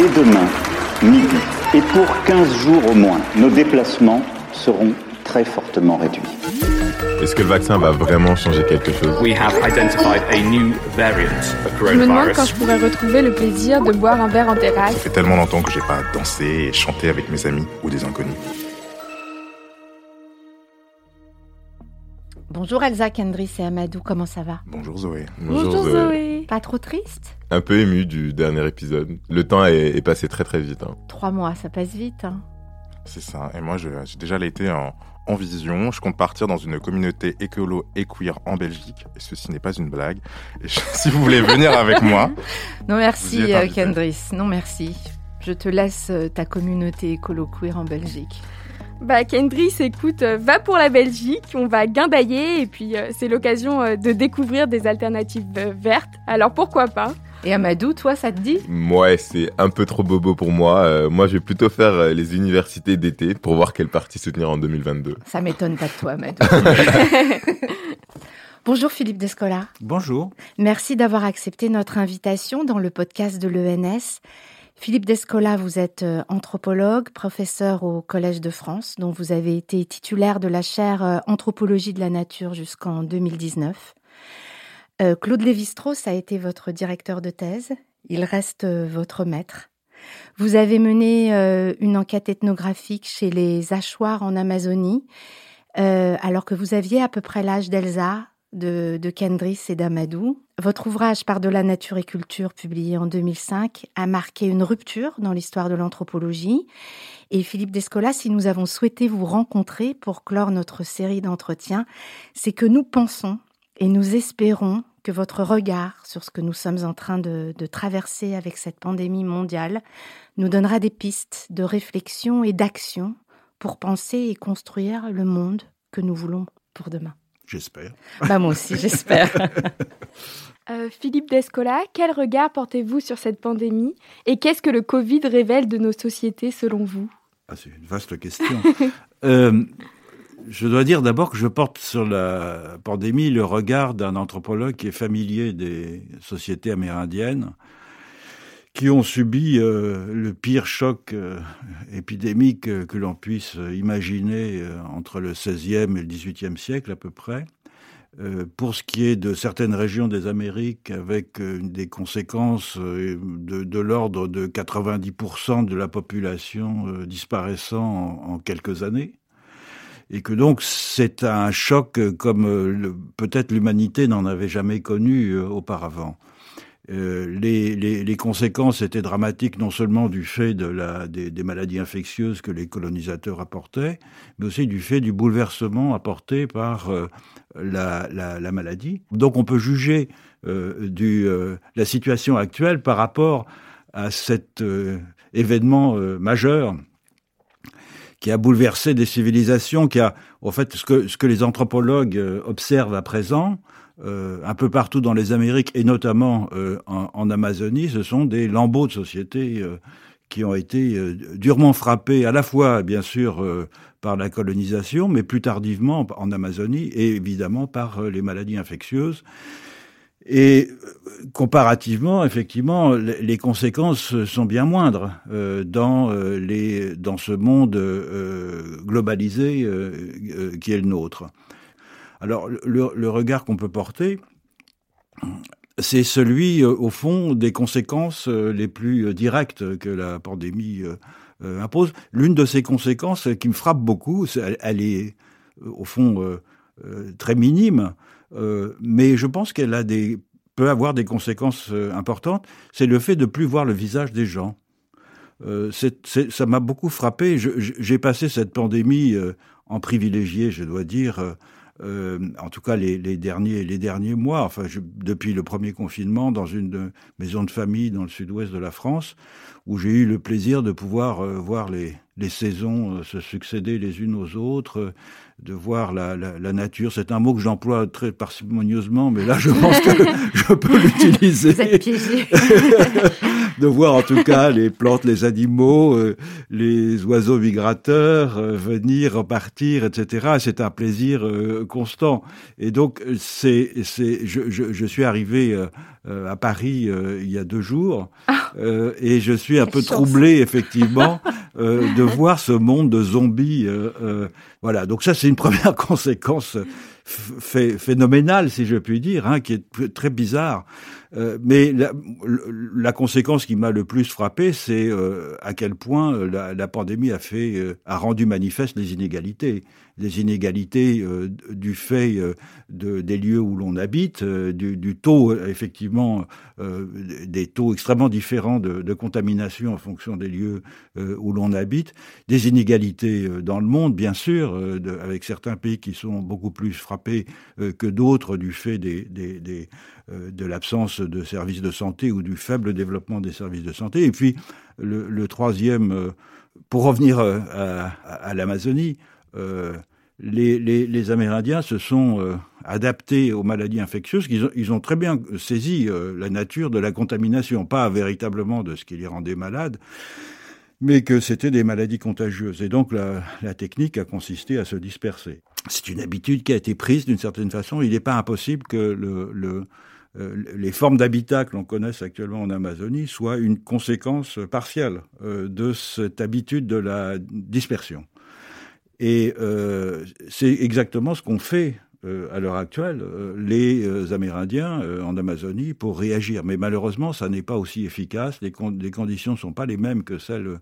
dès demain, midi, et pour 15 jours au moins, nos déplacements seront très fortement réduits. Est-ce que le vaccin va vraiment changer quelque chose? We have identified a new variant of Je me demande quand je pourrais retrouver le plaisir de boire un verre en Ça terrasse. fait tellement longtemps que j'ai pas dansé et chanté avec mes amis ou des inconnus. Bonjour Elsa, Kendris et Amadou, comment ça va? Bonjour Zoé. Bonjour Zoé. Pas trop triste? Un peu ému du dernier épisode. Le temps est, est passé très très vite. hein. Trois mois, ça passe vite. Hein. C'est ça. Et moi, j'ai déjà été en, en vision. Je compte partir dans une communauté écolo et queer en Belgique. Et ceci n'est pas une blague. Et je- si vous voulez venir avec moi, Non merci euh. Kendris, non merci. Je te laisse euh, ta communauté écolo queer en Belgique. Bah Kendris, écoute, euh, va pour la Belgique, on va guindailler et puis euh, c'est l'occasion euh, de découvrir des alternatives euh, vertes. Alors pourquoi pas? Et Amadou, toi, ça te dit? Ouais, c'est un peu trop bobo pour moi. Euh, moi, je vais plutôt faire euh, les universités d'été pour voir quelle partie soutenir en 2022. Ça m'étonne pas de toi, Amadou. Bonjour Philippe Descola. Bonjour. Merci d'avoir accepté notre invitation dans le podcast de l'ENS. Philippe Descola, vous êtes euh, anthropologue, professeur au Collège de France, dont vous avez été titulaire de la chaire euh, Anthropologie de la nature jusqu'en 2019. Euh, Claude Lévi-Strauss a été votre directeur de thèse. Il reste votre maître. Vous avez mené une enquête ethnographique chez les Hachoirs en Amazonie, alors que vous aviez à peu près l'âge d'Elsa, de, de Kendris et d'Amadou. Votre ouvrage Par de la nature et culture, publié en 2005, a marqué une rupture dans l'histoire de l'anthropologie. Et Philippe Descola, si nous avons souhaité vous rencontrer pour clore notre série d'entretiens, c'est que nous pensons et nous espérons que votre regard sur ce que nous sommes en train de, de traverser avec cette pandémie mondiale nous donnera des pistes de réflexion et d'action pour penser et construire le monde que nous voulons pour demain. J'espère. Bah moi aussi, j'espère. Euh, Philippe Descola, quel regard portez-vous sur cette pandémie et qu'est-ce que le Covid révèle de nos sociétés selon vous? Ah, c'est une vaste question. Euh, je dois dire d'abord que je porte sur la pandémie le regard d'un anthropologue qui est familier des sociétés amérindiennes qui ont subi euh, le pire choc euh, épidémique euh, que l'on puisse imaginer entre le XVIe et le XVIIIe siècle à peu près. Pour ce qui est de certaines régions des Amériques, avec des conséquences de, l'ordre de 90% de la population disparaissant en, quelques années, et que donc c'est un choc comme peut-être l'humanité n'en avait jamais connu auparavant. Euh, les, conséquences étaient dramatiques non seulement du fait des, maladies infectieuses que les colonisateurs apportaient, mais aussi du fait du bouleversement apporté par euh, la, la, la maladie. Donc on peut juger euh, du, euh, la situation actuelle par rapport à cet événement majeur qui a bouleversé des civilisations, qui a, en fait, ce que, les anthropologues observent à présent, euh, un peu partout dans les Amériques et notamment euh, en, Amazonie, ce sont des lambeaux de sociétés euh, qui ont été durement frappés à la fois, bien sûr, par la colonisation, mais plus tardivement en Amazonie et évidemment par les maladies infectieuses. Et comparativement, effectivement, les conséquences sont bien moindres dans, dans ce monde globalisé qui est le nôtre. Alors, le, regard qu'on peut porter, c'est celui, euh, au fond, des conséquences euh, les plus euh, directes que la pandémie impose. L'une de ces conséquences qui me frappe beaucoup, elle, est, au fond, très minime, mais je pense qu'elle a des peut avoir des conséquences importantes, c'est le fait de plus voir le visage des gens. Ça m'a beaucoup frappé. J'ai passé cette pandémie en privilégié, je dois dire, euh, en tout cas les, les derniers les derniers mois. Enfin, je- depuis le premier confinement, dans une maison de famille dans le sud-ouest de la France, où j'ai eu le plaisir de pouvoir euh, voir les les saisons se succéder les unes aux autres, de voir la, la, nature. C'est un mot que j'emploie très parcimonieusement, mais là, je pense que je peux l'utiliser. de voir en tout cas les plantes, les animaux, euh, les oiseaux migrateurs euh, venir, repartir, etc. C'est un plaisir euh, constant. Et donc, c'est, c'est, je, je, je, suis arrivé à Paris il y a deux jours ah. et je suis un peu troublé effectivement de voir ce monde de zombies. voilà. Donc ça, c'est une première conséquence phénoménale, si je puis dire, hein, qui est très bizarre. Euh, mais la, conséquence qui m'a le plus frappé, c'est euh, à quel point euh, la, pandémie a fait, a rendu manifeste les inégalités, les inégalités du fait de, des lieux où l'on habite, du, taux effectivement, des taux extrêmement différents de, contamination en fonction des lieux où l'on habite, des inégalités dans le monde, bien sûr, avec certains pays qui sont beaucoup plus frappés que d'autres du fait des, de l'absence de services de santé ou du faible développement des services de santé. Et puis le, troisième, euh, pour revenir euh, à, l'Amazonie, les, Amérindiens se sont adaptés aux maladies infectieuses. Ils ont, ils ont très bien saisi la nature de la contamination, pas véritablement de ce qui les rendait malades, mais que c'était des maladies contagieuses. Et donc la, technique a consisté à se disperser. C'est une habitude qui a été prise d'une certaine façon. Il n'est pas impossible que le euh, les formes d'habitat que l'on connaisse actuellement en Amazonie soient une conséquence partielle euh, de cette habitude de la dispersion. Et euh, c'est exactement ce qu'ont fait à l'heure actuelle les Amérindiens en Amazonie pour réagir. Mais malheureusement, ça n'est pas aussi efficace. Les, les conditions ne sont pas les mêmes que celles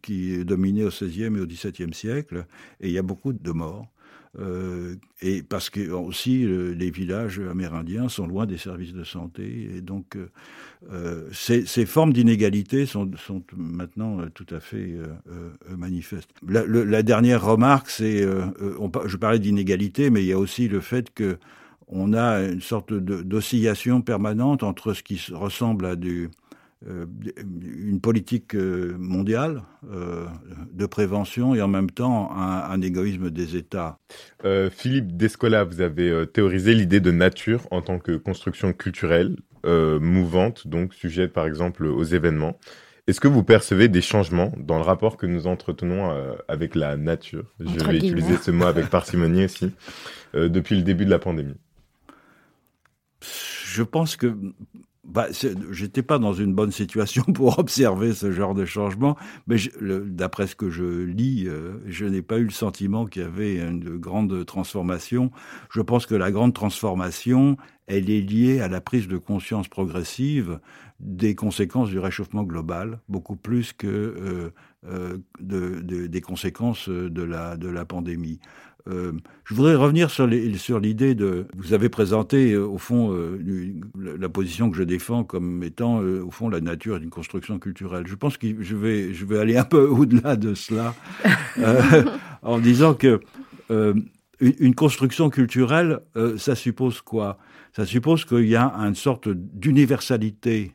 qui dominaient au XVIe et au XVIIe siècle. Et il y a beaucoup de morts. Euh, et parce que aussi les villages amérindiens sont loin des services de santé et donc euh, euh ces, ces, formes d'inégalité sont, sont, maintenant euh, tout à fait manifestes. La, la, dernière remarque, c'est, je parlais d'inégalité, mais il y a aussi le fait que on a une sorte d'oscillation permanente entre ce qui ressemble à du euh, une politique euh, mondiale euh, de prévention et en même temps un, égoïsme des États. Philippe Descola, vous avez théorisé l'idée de nature en tant que construction culturelle, mouvante, donc sujette par exemple aux événements. Est-ce que vous percevez des changements dans le rapport que nous entretenons avec la nature? Je vais utiliser ce mot avec parcimonie aussi, depuis le début de la pandémie. Je pense que bah, j'étais pas dans une bonne situation pour observer ce genre de changement, mais d'après ce que je lis, euh, je n'ai pas eu le sentiment qu'il y avait une grande transformation. Je pense que la grande transformation, elle est liée à la prise de conscience progressive des conséquences du réchauffement global, beaucoup plus que euh, euh, de, de, des conséquences de la, de la pandémie. Euh, je voudrais revenir sur l'idée de. Vous avez présenté, euh, au fond, euh, la position que je défends comme étant, au fond, la nature d'une construction culturelle. Je pense que je vais, je vais aller un peu au-delà de cela, en disant que une, construction culturelle, ça suppose quoi? Ça suppose qu'il y a une sorte d'universalité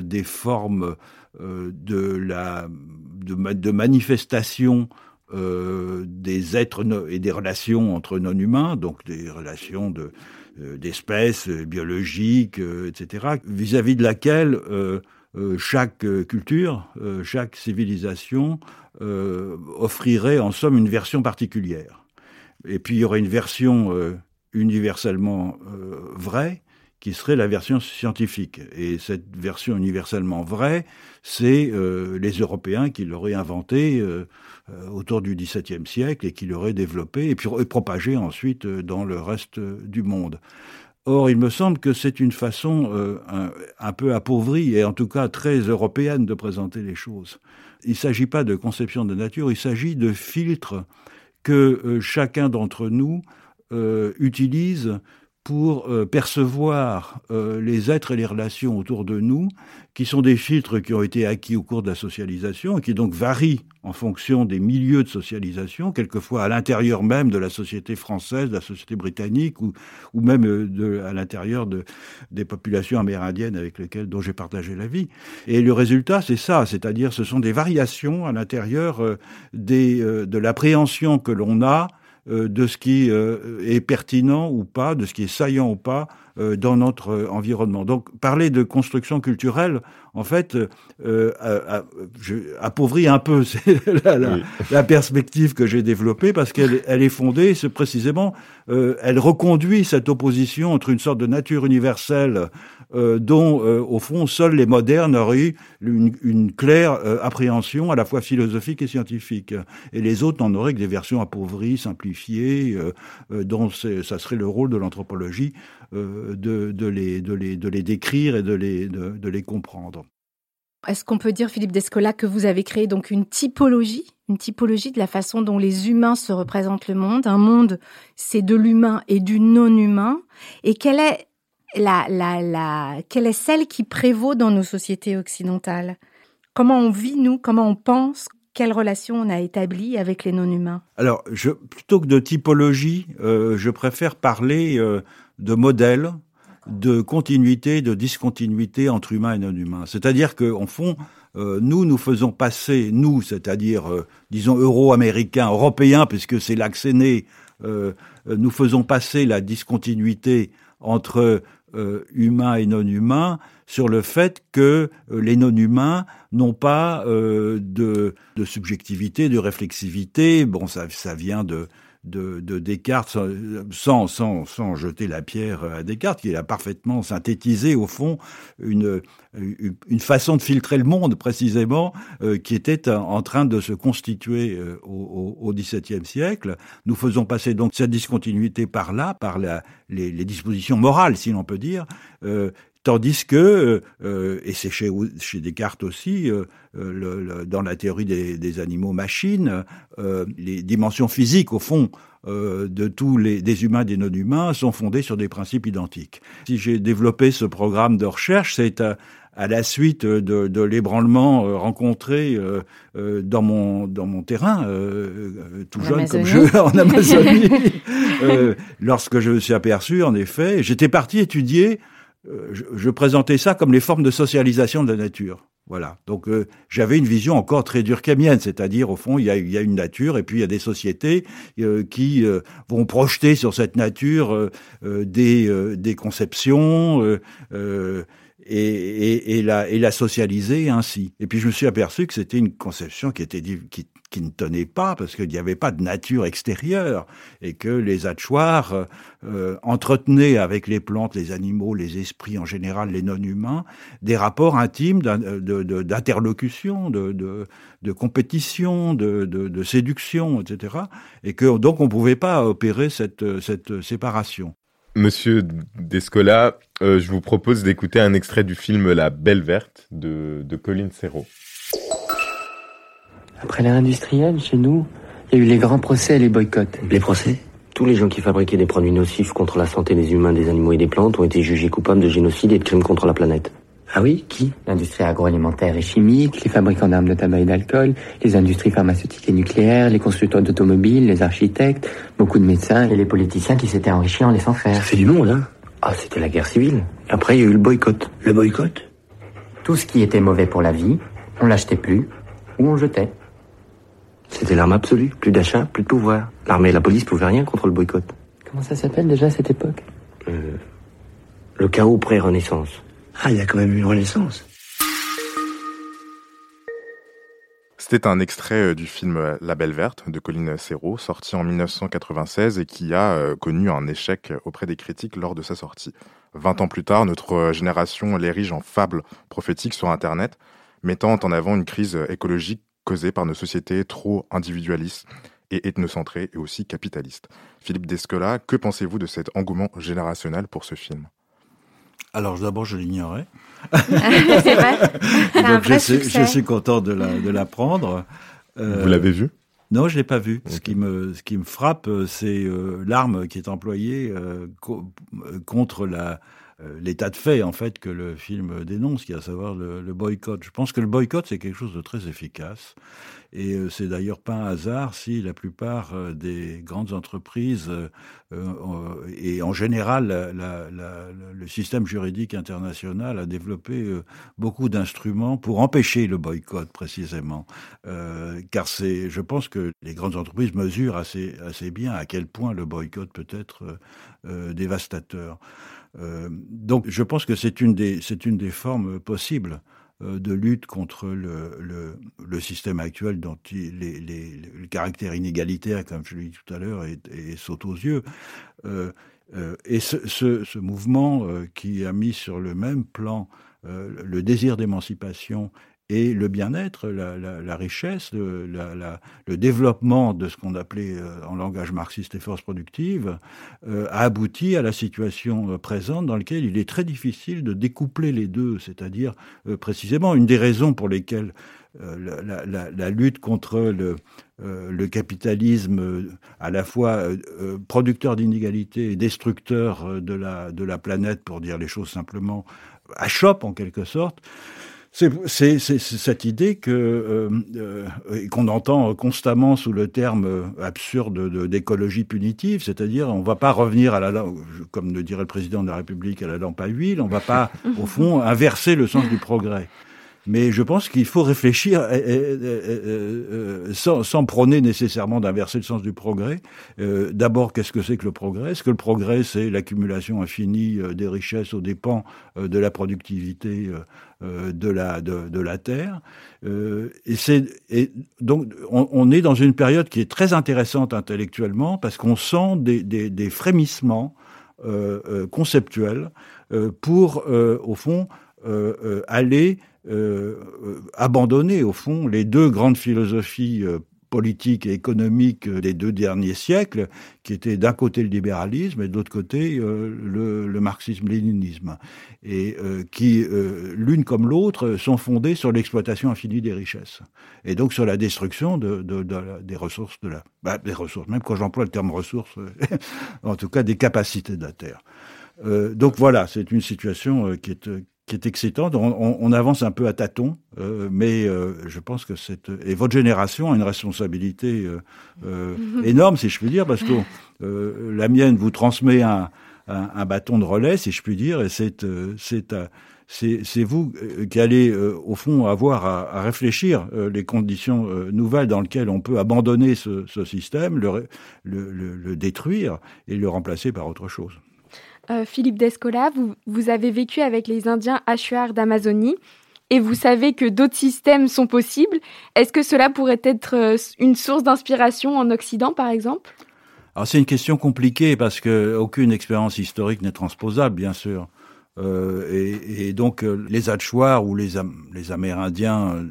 des formes de, la, de, de manifestation euh, des êtres et des relations entre non-humains, donc des relations de, euh, d'espèces euh, biologiques, etc., vis-à-vis de laquelle chaque culture, chaque civilisation offrirait en somme une version particulière. Et puis il y aurait une version universellement vraie qui serait la version scientifique. Et cette version universellement vraie, c'est les Européens qui l'auraient inventée autour du XVIIe siècle et qui l'auraient développée et puis propagée ensuite dans le reste du monde. Or, il me semble que c'est une façon un, peu appauvrie et en tout cas très européenne de présenter les choses. Il ne s'agit pas de conception de nature, il s'agit de filtres que chacun d'entre nous utilise pour euh, percevoir euh, les êtres et les relations autour de nous, qui sont des filtres qui ont été acquis au cours de la socialisation et qui donc varient en fonction des milieux de socialisation, quelquefois à l'intérieur même de la société française, de la société britannique ou, ou même euh, de, à l'intérieur de, des populations amérindiennes avec lesquelles dont j'ai partagé la vie. Et le résultat, c'est ça, c'est-à-dire ce sont des variations à l'intérieur des, de l'appréhension que l'on a euh, de ce qui euh, est pertinent ou pas, de ce qui est saillant ou pas euh, dans notre environnement. Donc parler de construction culturelle, en fait, je, appauvrit un peu la, la, la, perspective que j'ai développée parce qu'elle elle est fondée, c'est précisément, elle reconduit cette opposition entre une sorte de nature universelle euh, dont, euh, au fond, seuls les modernes auraient eu une, claire euh, appréhension à la fois philosophique et scientifique. Et les autres n'en auraient que des versions appauvries, simplifiées, dont ça serait le rôle de l'anthropologie de, de, les, de, les, de les décrire et de les, de les comprendre. Est-ce qu'on peut dire, Philippe Descola, que vous avez créé donc une typologie, une typologie de la façon dont les humains se représentent le monde? Un monde, c'est de l'humain et du non-humain. Et quelle est la, la, la, quelle est celle qui prévaut dans nos sociétés occidentales? Comment on vit, nous? Comment on pense? Quelle relation on a établie avec les non-humains? Alors, je, plutôt que de typologie, euh, je préfère parler euh, de modèles, de continuité, de discontinuité entre humains et non-humains. C'est-à-dire qu'en fond, euh, nous, nous faisons passer, nous, c'est-à-dire, disons, euro-américains, européens, puisque c'est c'est né, nous faisons passer la discontinuité entre euh, humains et non humains sur le fait que euh, les non humains n'ont pas euh, de, de, subjectivité, de réflexivité. Bon, ça, ça vient de de, de Descartes sans, sans, sans jeter la pierre à Descartes, qui a parfaitement synthétisé au fond une, une façon de filtrer le monde précisément euh, qui était en train de se constituer euh, au, XVIIe siècle. Nous faisons passer donc cette discontinuité par là, par les dispositions morales, si l'on peut dire, euh, Tandis que, euh, et c'est chez, chez, Descartes aussi, euh, le, dans la théorie des, des animaux-machines, euh, les dimensions physiques, au fond, de tous les des humains, des non-humains, sont fondées sur des principes identiques. Si j'ai développé ce programme de recherche, c'est à, à la suite de, de l'ébranlement rencontré dans mon dans mon terrain tout jeune comme je en Amazonie lorsque je me suis aperçu en effet j'étais parti étudier euh, je, présentais ça comme les formes de socialisation de la nature. Voilà. Donc euh, j'avais une vision encore très durkheimienne, c'est-à-dire au fond il y, a, y a, une nature et puis il y a des sociétés euh, qui vont projeter sur cette nature des, des conceptions et, et, et, la, et la socialiser ainsi. Et puis je me suis aperçu que c'était une conception qui était qui, qui ne tenait pas parce qu'il n'y avait pas de nature extérieure et que les Hatchoirs euh, entretenaient avec les plantes, les animaux, les esprits en général, les non-humains, des rapports intimes d'interlocution, de, compétition, de, séduction, etc. Et que donc on ne pouvait pas opérer cette, cette séparation. Monsieur Descola, euh, je vous propose d'écouter un extrait du film La Belle Verte de, de Colin Serrault. Après l'ère industrielle, chez nous, il y a eu les grands procès et les boycotts. Les procès Tous les gens qui fabriquaient des produits nocifs contre la santé des humains, des animaux et des plantes ont été jugés coupables de génocide et de crimes contre la planète. Ah oui Qui L'industrie agroalimentaire et chimique, les fabricants d'armes de tabac et d'alcool, les industries pharmaceutiques et nucléaires, les constructeurs d'automobiles, les architectes, beaucoup de médecins et les politiciens qui s'étaient enrichis en laissant faire. Ça fait du monde, hein Ah, c'était la guerre civile. Après, il y a eu le boycott. Le boycott? Tout ce qui était mauvais pour la vie, on l'achetait plus ou on jetait. C'était l'arme absolue. Plus d'achat, plus de pouvoir. L'armée et la police pouvaient rien contre le boycott. Comment ça s'appelle déjà cette époque euh, Le chaos pré-renaissance. Ah, il y a quand même eu une renaissance. C'était un extrait euh, du film La Belle Verte de Colline Serrault, sorti en 1996 et qui a euh, connu un échec auprès des critiques lors de sa sortie. Vingt ans plus tard, notre génération l'érige en fable prophétique sur Internet, mettant en avant une crise écologique causée par nos sociétés trop individualistes et ethnocentrées et aussi capitalistes. Philippe Descola, que pensez-vous de cet engouement générationnel pour ce film? Alors d'abord, je l'ignorais. c'est vrai. Donc, je, suis, je, suis, content de l'apprendre. La, euh, Vous l'avez vu? Non, je l'ai pas vu. Ce qui me ce qui me frappe, c'est l'arme qui est employée contre la euh, l'état de fait en fait que le film dénonce, qui est à savoir le, boycott. Je pense que le boycott c'est quelque chose de très efficace et euh, c'est d'ailleurs pas un hasard si la plupart euh, des grandes entreprises et en général le système juridique international a développé beaucoup d'instruments pour empêcher le boycott précisément, car c'est, je pense que les grandes entreprises mesurent assez assez bien à quel point le boycott peut être dévastateur. Euh, donc je pense que c'est une des une des formes possibles euh, de lutte contre le, le, système actuel dont les, les, le caractère inégalitaire, comme je l'ai dit tout à l'heure, est, saute aux yeux. Euh, et ce, ce, mouvement qui a mis sur le même plan le désir d'émancipation et le bien-être, la, richesse, le, développement de ce qu'on appelait euh, en langage marxiste les forces productives, euh, a abouti à la situation euh, présente dans laquelle il est très difficile de découpler les deux, c'est-à-dire précisément une des raisons pour lesquelles la, lutte contre le, le capitalisme à la fois producteur d'inégalités et destructeur de la, de la planète, pour dire les choses simplement, achoppe en quelque sorte, c'est cette idée que euh, euh, qu'on entend constamment sous le terme euh, absurde d'écologie punitive, c'est-à-dire on va pas revenir à la comme le dirait le président de la République à la lampe à huile, on va pas au fond inverser le sens du progrès. Mais je pense qu'il faut réfléchir euh, euh, euh, sans, sans, prôner nécessairement d'inverser le sens du progrès. D'abord, qu'est-ce que c'est que le progrès? Est-ce que le progrès, c'est l'accumulation infinie des richesses aux dépens de la productivité de la, de, la terre? Et, c'est, donc, on, est dans une période qui est très intéressante intellectuellement parce qu'on sent des, des frémissements conceptuels pour, au fond, aller euh, euh, abandonner au fond les deux grandes philosophies euh, politiques et économiques des deux derniers siècles, qui étaient d'un côté le libéralisme et de l'autre côté le, le marxisme-léninisme, et qui, l'une comme l'autre, sont fondées sur l'exploitation infinie des richesses, et donc sur la destruction de, de, de des ressources de la, bah, des ressources. Même quand j'emploie le terme ressources, en tout cas des capacités de la terre. Euh, donc voilà, c'est une situation qui est qui est excitante. On, on, avance un peu à tâtons, euh, mais euh, je pense que cette et votre génération a une responsabilité euh, euh énorme, si je puis dire, parce que euh, la mienne vous transmet un, un, un, bâton de relais, si je puis dire, et c'est c'est c'est vous qui allez au fond avoir à, à réfléchir les conditions nouvelles dans lesquelles on peut abandonner ce, ce système, le, le, le détruire et le remplacer par autre chose. Euh, Philippe Descola, vous, avez vécu avec les Indiens Achuar d'Amazonie et vous savez que d'autres systèmes sont possibles. Est-ce que cela pourrait être euh, une source d'inspiration en Occident, par exemple? Alors c'est une question compliquée parce que aucune expérience historique n'est transposable, bien sûr. Euh, et, donc les Achuar ou les Amérindiens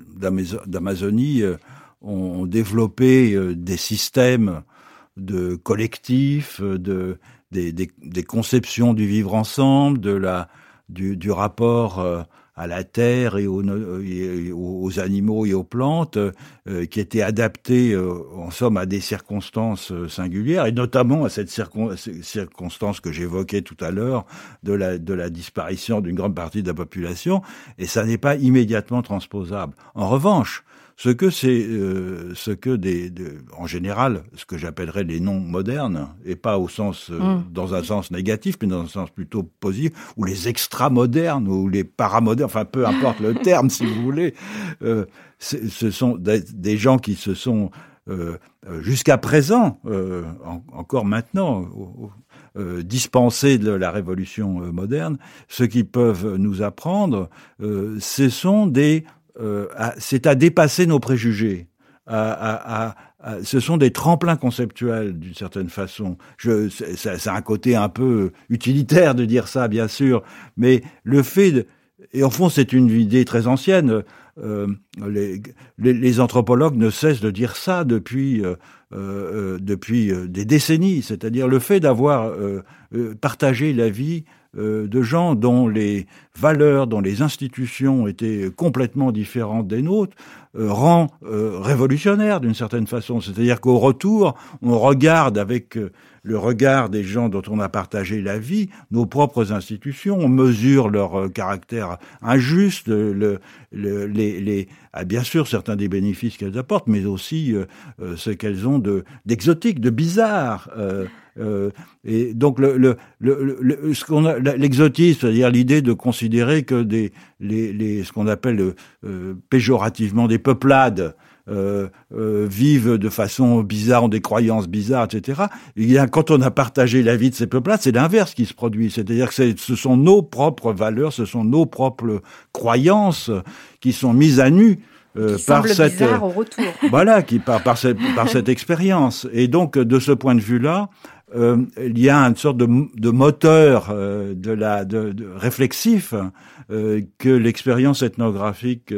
d'Amazonie ont développé des systèmes de collectifs, de des, des, conceptions du vivre ensemble, de la, du, rapport euh, à la terre et aux, aux, animaux et aux plantes, euh, qui étaient adaptés, euh, en somme, à des circonstances singulières, et notamment à cette circonstance que j'évoquais tout à l'heure de la, de la disparition d'une grande partie de la population, et ça n'est pas immédiatement transposable. En revanche, ce que c'est, euh, ce que des, en général, ce que j'appellerais les noms modernes, et pas au sens, euh, mm. dans un sens négatif, mais dans un sens plutôt positif, ou les extra-modernes, ou les paramodernes, enfin peu importe le terme si vous voulez, euh, ce sont des, gens qui se sont jusqu'à présent, encore maintenant, dispensés de la révolution moderne, ce qu'ils peuvent nous apprendre, ce sont des c'est à dépasser nos préjugés. Ce sont des tremplins conceptuels d'une certaine façon. C'est un côté un peu utilitaire de dire ça, bien sûr, mais le fait et en fond c'est une idée très ancienne. Euh, les, anthropologues ne cessent de dire ça depuis euh, euh depuis des décennies, c'est-à-dire le fait d'avoir partagé la vie de gens dont les valeurs, dont les institutions étaient complètement différentes des nôtres, rend révolutionnaire d'une certaine façon. C'est-à-dire qu'au retour, on regarde avec le regard des gens dont on a partagé la vie, nos propres institutions, on mesure leur euh, caractère injuste, le, le, les, les ah, bien sûr certains des bénéfices qu'elles apportent, mais aussi euh, euh, ce qu'elles ont de d'exotique, de bizarre. Euh, et donc le, le, le, ce qu'on a l'exotisme, c'est-à-dire l'idée de considérer que des les, les ce qu'on appelle péjorativement des peuplades euh, euh, vivent de façon bizarre, ont des croyances bizarres, etc. Et quand on a partagé la vie de ces peuples-là, c'est l'inverse qui se produit. C'est-à-dire que ce sont nos propres valeurs, ce sont nos propres croyances qui sont mises à nu. Euh, par cette au retour. voilà qui par par cette par cette expérience et donc de ce point de vue-là euh, il y a une sorte de, moteur euh, de la de, réflexif euh, que l'expérience ethnographique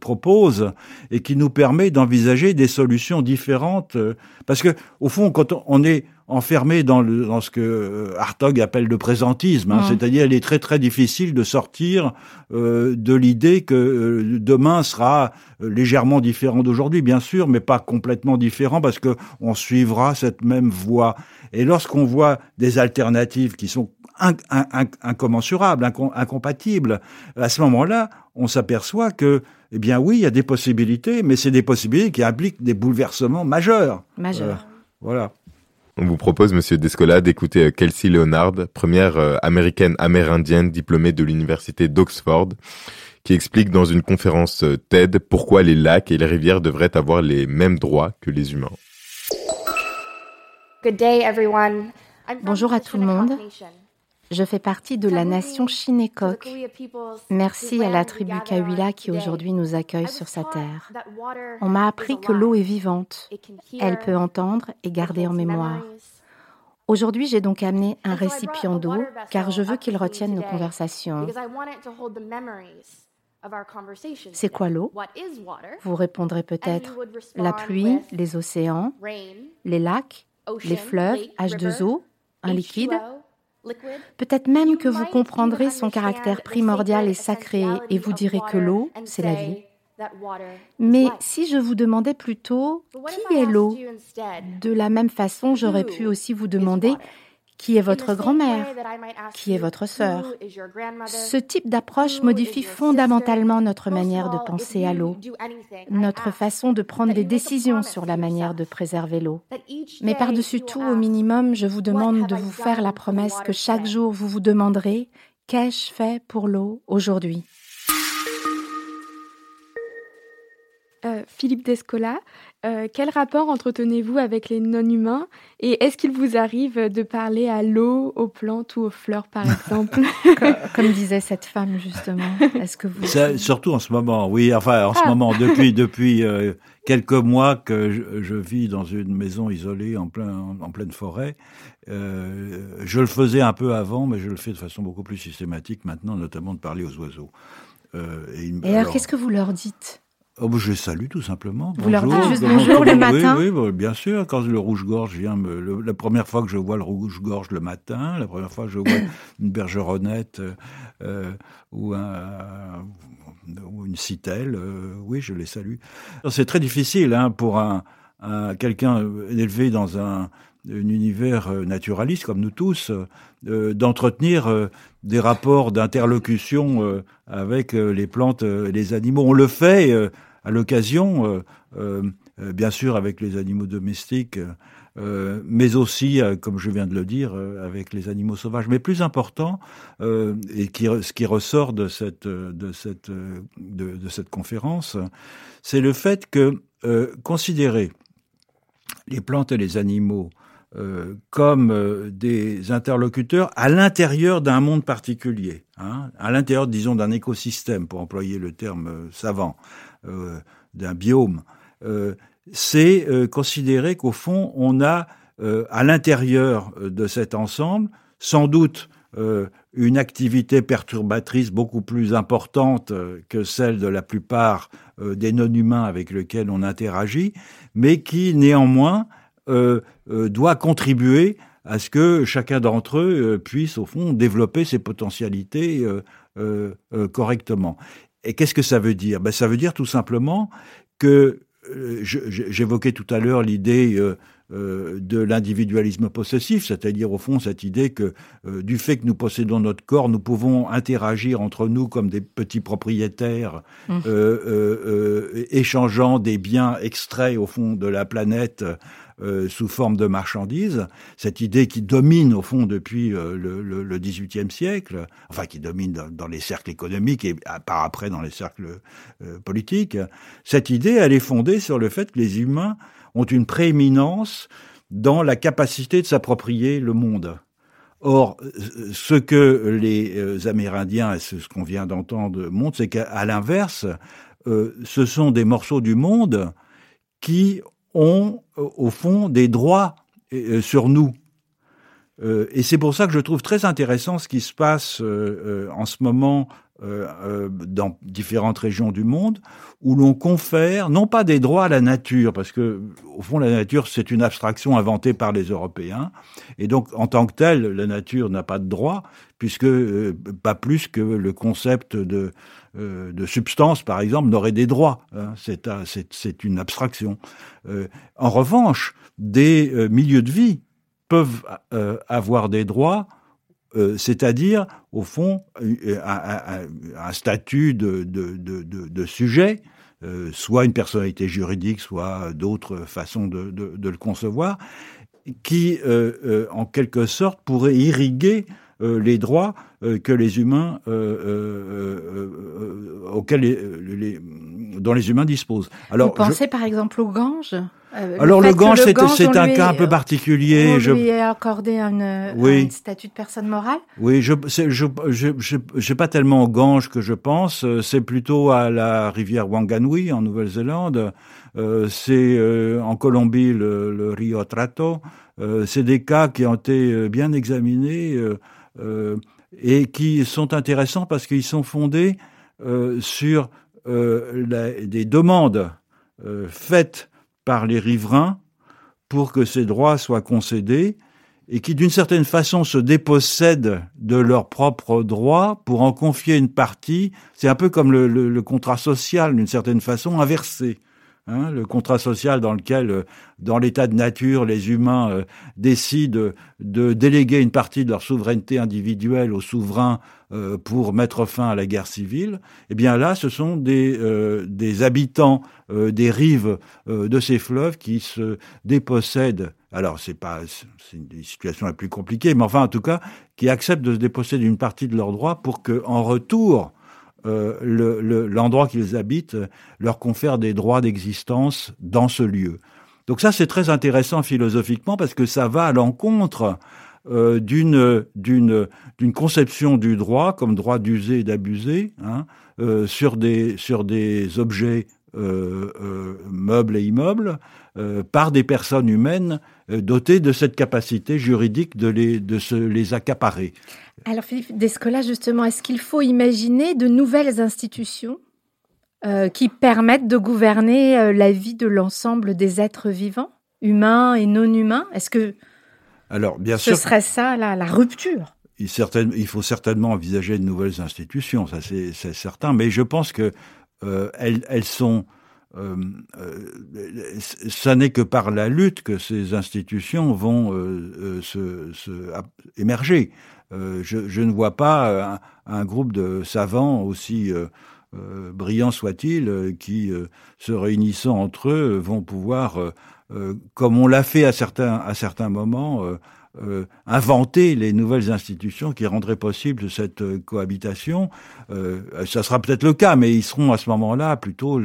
propose et qui nous permet d'envisager des solutions différentes. parce que au fond, quand on est enfermé dans, le, dans ce que Hartog appelle le présentisme, hein, c'est-à-dire il est très très difficile de sortir euh, de l'idée que demain sera légèrement différent d'aujourd'hui, bien sûr, mais pas complètement différent parce que on suivra cette même voie. Et lorsqu'on voit des alternatives qui sont incommensurables, incompatibles, à ce moment-là, on s'aperçoit que, eh bien oui, il y a des possibilités, mais c'est des possibilités qui impliquent des bouleversements majeurs. Majeurs. Euh, voilà. On vous propose, Monsieur Descola, d'écouter euh, Kelsey Leonard, première euh, américaine amérindienne diplômée de l'université d'Oxford, qui explique dans une conférence TED pourquoi les lacs et les rivières devraient avoir les mêmes droits que les humains. Good day, everyone. Bonjour à tout le monde. Je fais partie de la nation Chinécoque. Merci à la tribu Kawila qui aujourd'hui nous accueille sur sa terre. On m'a appris que l'eau est vivante. Elle peut entendre et garder en mémoire. Aujourd'hui, j'ai donc amené un récipient d'eau car je veux qu'il retienne nos conversations. C'est quoi l'eau? Vous répondrez peut-être la pluie, les océans, les lacs, les fleuves, H2O, un liquide? Peut-être même que vous comprendrez son caractère primordial et sacré et vous direz que l'eau, c'est la vie. Mais si je vous demandais plutôt qui est l'eau, de la même façon, j'aurais pu aussi vous demander qui est votre grand-mère? Qui est votre sœur? Ce type d'approche modifie fondamentalement notre manière de penser à l'eau, notre façon de prendre des décisions sur la manière de préserver l'eau. Mais par-dessus tout, au minimum, je vous demande de vous faire la promesse que chaque jour vous vous demanderez Qu'ai-je fait pour l'eau aujourd'hui? Euh, Philippe Descola, euh, quel rapport entretenez-vous avec les non-humains et est-ce qu'il vous arrive de parler à l'eau, aux plantes ou aux fleurs, par exemple comme, disait cette femme justement. Est-ce que vous surtout en ce moment, oui, enfin en ce ah. moment depuis depuis euh, quelques mois que je, vis dans une maison isolée en plein en pleine forêt. Euh, je le faisais un peu avant, mais je le fais de façon beaucoup plus systématique maintenant, notamment de parler aux oiseaux. et, et alors qu'est-ce que vous leur dites? Oh, bah, je les salue tout simplement. Vous leur dites juste bonjour le matin Oui, oui, bien sûr. Quand le rouge-gorge vient, me, la première fois que je vois le rouge-gorge le matin, la première fois que je vois une bergeronnette euh, ou, un, ou une citelle, euh, oui, je les salue. C'est très difficile hein, pour un, un quelqu'un élevé dans un, un univers euh, naturaliste comme nous tous, euh, d'entretenir euh, des rapports d'interlocution avec les plantes et les animaux. On le fait à l'occasion, bien sûr avec les animaux domestiques, mais aussi, comme je viens de le dire, avec les animaux sauvages. Mais plus important, et ce qui ressort de cette conférence, c'est le fait que considérer les plantes et les animaux euh, comme euh, des interlocuteurs à l'intérieur d'un monde particulier, hein, à l'intérieur, disons, d'un écosystème, pour employer le terme euh, savant, d'un biome. c'est considérer qu'au fond, on a à l'intérieur de cet ensemble, sans doute, une activité perturbatrice beaucoup plus importante que celle de la plupart des non-humains avec lesquels on interagit, mais qui néanmoins doit contribuer à ce que chacun d'entre eux puisse, au fond, développer ses potentialités correctement. Et qu'est-ce que ça veut dire? Ben, Ça veut dire tout simplement que j'évoquais tout à l'heure l'idée euh, de l'individualisme possessif, c'est-à-dire au fond cette idée que euh, du fait que nous possédons notre corps, nous pouvons interagir entre nous comme des petits propriétaires, mmh. euh, échangeant des biens extraits au fond de la planète sous forme de marchandises, cette idée qui domine au fond depuis le, XVIIIe siècle, enfin qui domine dans, les cercles économiques et par après dans les cercles politiques, cette idée, elle est fondée sur le fait que les humains ont une prééminence dans la capacité de s'approprier le monde. Or, ce que les euh, Amérindiens, et ce qu'on vient d'entendre, montrent, c'est qu'à l'inverse, euh, ce sont des morceaux du monde qui ont, au fond, des droits euh, sur nous. et c'est pour ça que je trouve très intéressant ce qui se passe en ce moment euh, euh, dans différentes régions du monde, où l'on confère non pas des droits à la nature, parce que au fond la nature c'est une abstraction inventée par les Européens, et donc en tant que telle la nature n'a pas de droit, puisque euh, pas plus que le concept de de substance, par exemple, n'aurait des droits. Hein. C'est une abstraction. en revanche, des milieux de vie peuvent avoir des droits euh, c'est-à-dire, au fond, euh, un, statut de, sujet, euh, soit une personnalité juridique, soit d'autres façons de, le concevoir, qui, en quelque sorte, pourrait irriguer les droits que les humains auxquels les, dont les humains disposent. Alors, Vous pensez par exemple aux Ganges euh, Alors le, Gange, c'est un cas un peu particulier. On je... lui a accordé un, statut de personne morale Oui, je je je je pas tellement au Gange que je pense. Euh, c'est plutôt à la rivière Wanganui en Nouvelle-Zélande. Euh, c'est euh, en Colombie le, le Rio Trato. Euh, c'est des cas qui ont été bien examinés et qui sont intéressants parce qu'ils sont fondés sur la, des demandes faites par les riverains pour que ces droits soient concédés et qui d'une certaine façon se dépossèdent de leurs propres droits pour en confier une partie. C'est un peu comme le, contrat social d'une certaine façon inversé. Hein, le contrat social dans lequel, euh, dans l'état de nature, les humains euh, décident de déléguer une partie de leur souveraineté individuelle aux souverains euh, pour mettre fin à la guerre civile, eh bien là, ce sont des, habitants des rives de ces fleuves qui se dépossèdent. Alors, c'est pas, une situation la plus compliquée, mais enfin, en tout cas, qui acceptent de se déposséder d'une partie de leurs droits pour que, en retour, euh, l'endroit qu'ils habitent leur confère des droits d'existence dans ce lieu. Donc ça, c'est très intéressant philosophiquement parce que ça va à l'encontre euh, d'une d'une conception du droit comme droit d'user et d'abuser hein, euh, sur des sur des objets meubles et immeubles par des personnes humaines dotées de cette capacité juridique de les de se les accaparer. Alors Philippe Descola, justement, est-ce qu'il faut imaginer de nouvelles institutions euh, qui permettent de gouverner euh, la vie de l'ensemble des êtres vivants, humains et non humains? Est-ce que Alors, bien ce serait ça la, rupture? Il, il, faut certainement envisager de nouvelles institutions, ça c'est certain, mais je pense que euh, elles, sont euh, ça n'est que par la lutte que ces institutions vont se, se, émerger. Euh, je, ne vois pas euh, un, groupe de savants aussi euh, brillants soient-ils qui, se réunissant entre eux, vont pouvoir, comme on l'a fait à certains, à certains moments, inventer les nouvelles institutions qui rendraient possible cette cohabitation. ça sera peut-être le cas, mais ils seront à ce moment-là plutôt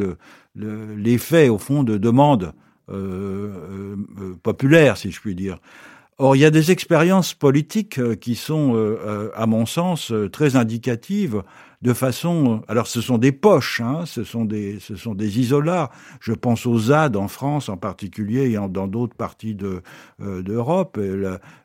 l'effet, au fond, de demandes populaires, si je puis dire. Or, il y a des expériences politiques euh, qui sont, euh, euh, à mon sens, très indicatives de façon. Alors, ce sont des poches, hein, ce sont des, ce sont des isolats. Je pense aux ZAD en France en particulier et dans d'autres parties de d'Europe.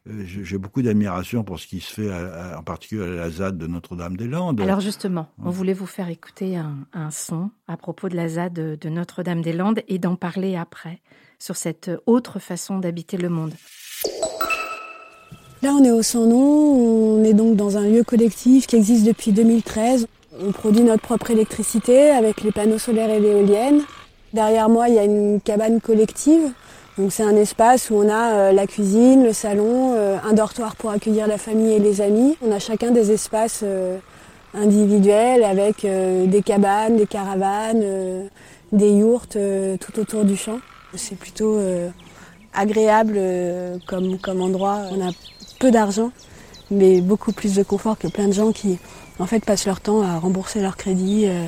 J'ai beaucoup d'admiration pour ce qui se fait, en particulier à la ZAD de Notre-Dame-des-Landes. Alors justement, on voulait vous faire écouter un, un son à propos de la ZAD de Notre-Dame-des-Landes et d'en parler après sur cette autre façon d'habiter le monde. Là, on est au Sans Nom. On est donc dans un lieu collectif qui existe depuis 2013. On produit notre propre électricité avec les panneaux solaires et l'éolienne. Derrière moi, il y a une cabane collective. Donc c'est un espace où on a euh, la cuisine, le salon, euh, un dortoir pour accueillir la famille et les amis. On a chacun des espaces euh, individuels avec des cabanes, des caravanes, des yourtes tout autour du champ. C'est plutôt agréable comme, comme endroit. Peu d'argent, mais beaucoup plus de confort que plein de gens qui en fait passent leur temps à rembourser leur crédit. Euh,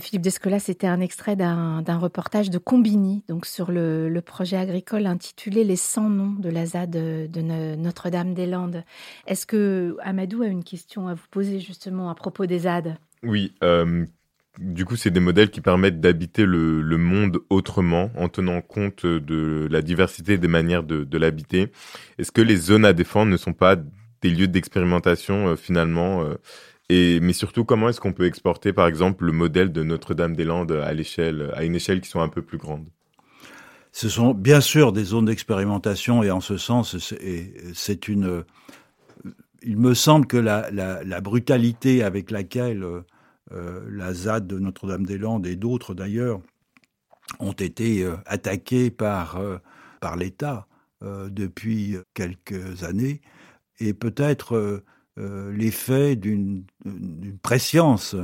Philippe Descola, c'était un extrait d'un reportage de Combini, donc sur le, projet agricole intitulé Les 100 noms de la ZAD de, Notre-Dame-des-Landes. Est-ce que Amadou a une question à vous poser justement à propos des ZAD? Oui. Euh, du coup, c'est des modèles qui permettent d'habiter le, monde autrement, en tenant compte de la diversité des manières de, l'habiter. Est-ce que les zones à défendre ne sont pas des lieux d'expérimentation euh, finalement mais surtout, comment est-ce qu'on peut exporter, par exemple, le modèle de Notre-Dame-des-Landes à une échelle qui soit un peu plus grande? Ce sont bien sûr des zones d'expérimentation, et en ce sens, c'est une. Il me semble que la, brutalité avec laquelle euh, la ZAD de Notre-Dame-des-Landes et d'autres d'ailleurs ont été euh, attaqués par, euh, par l'État depuis quelques années, et peut-être euh, l'effet d'une préscience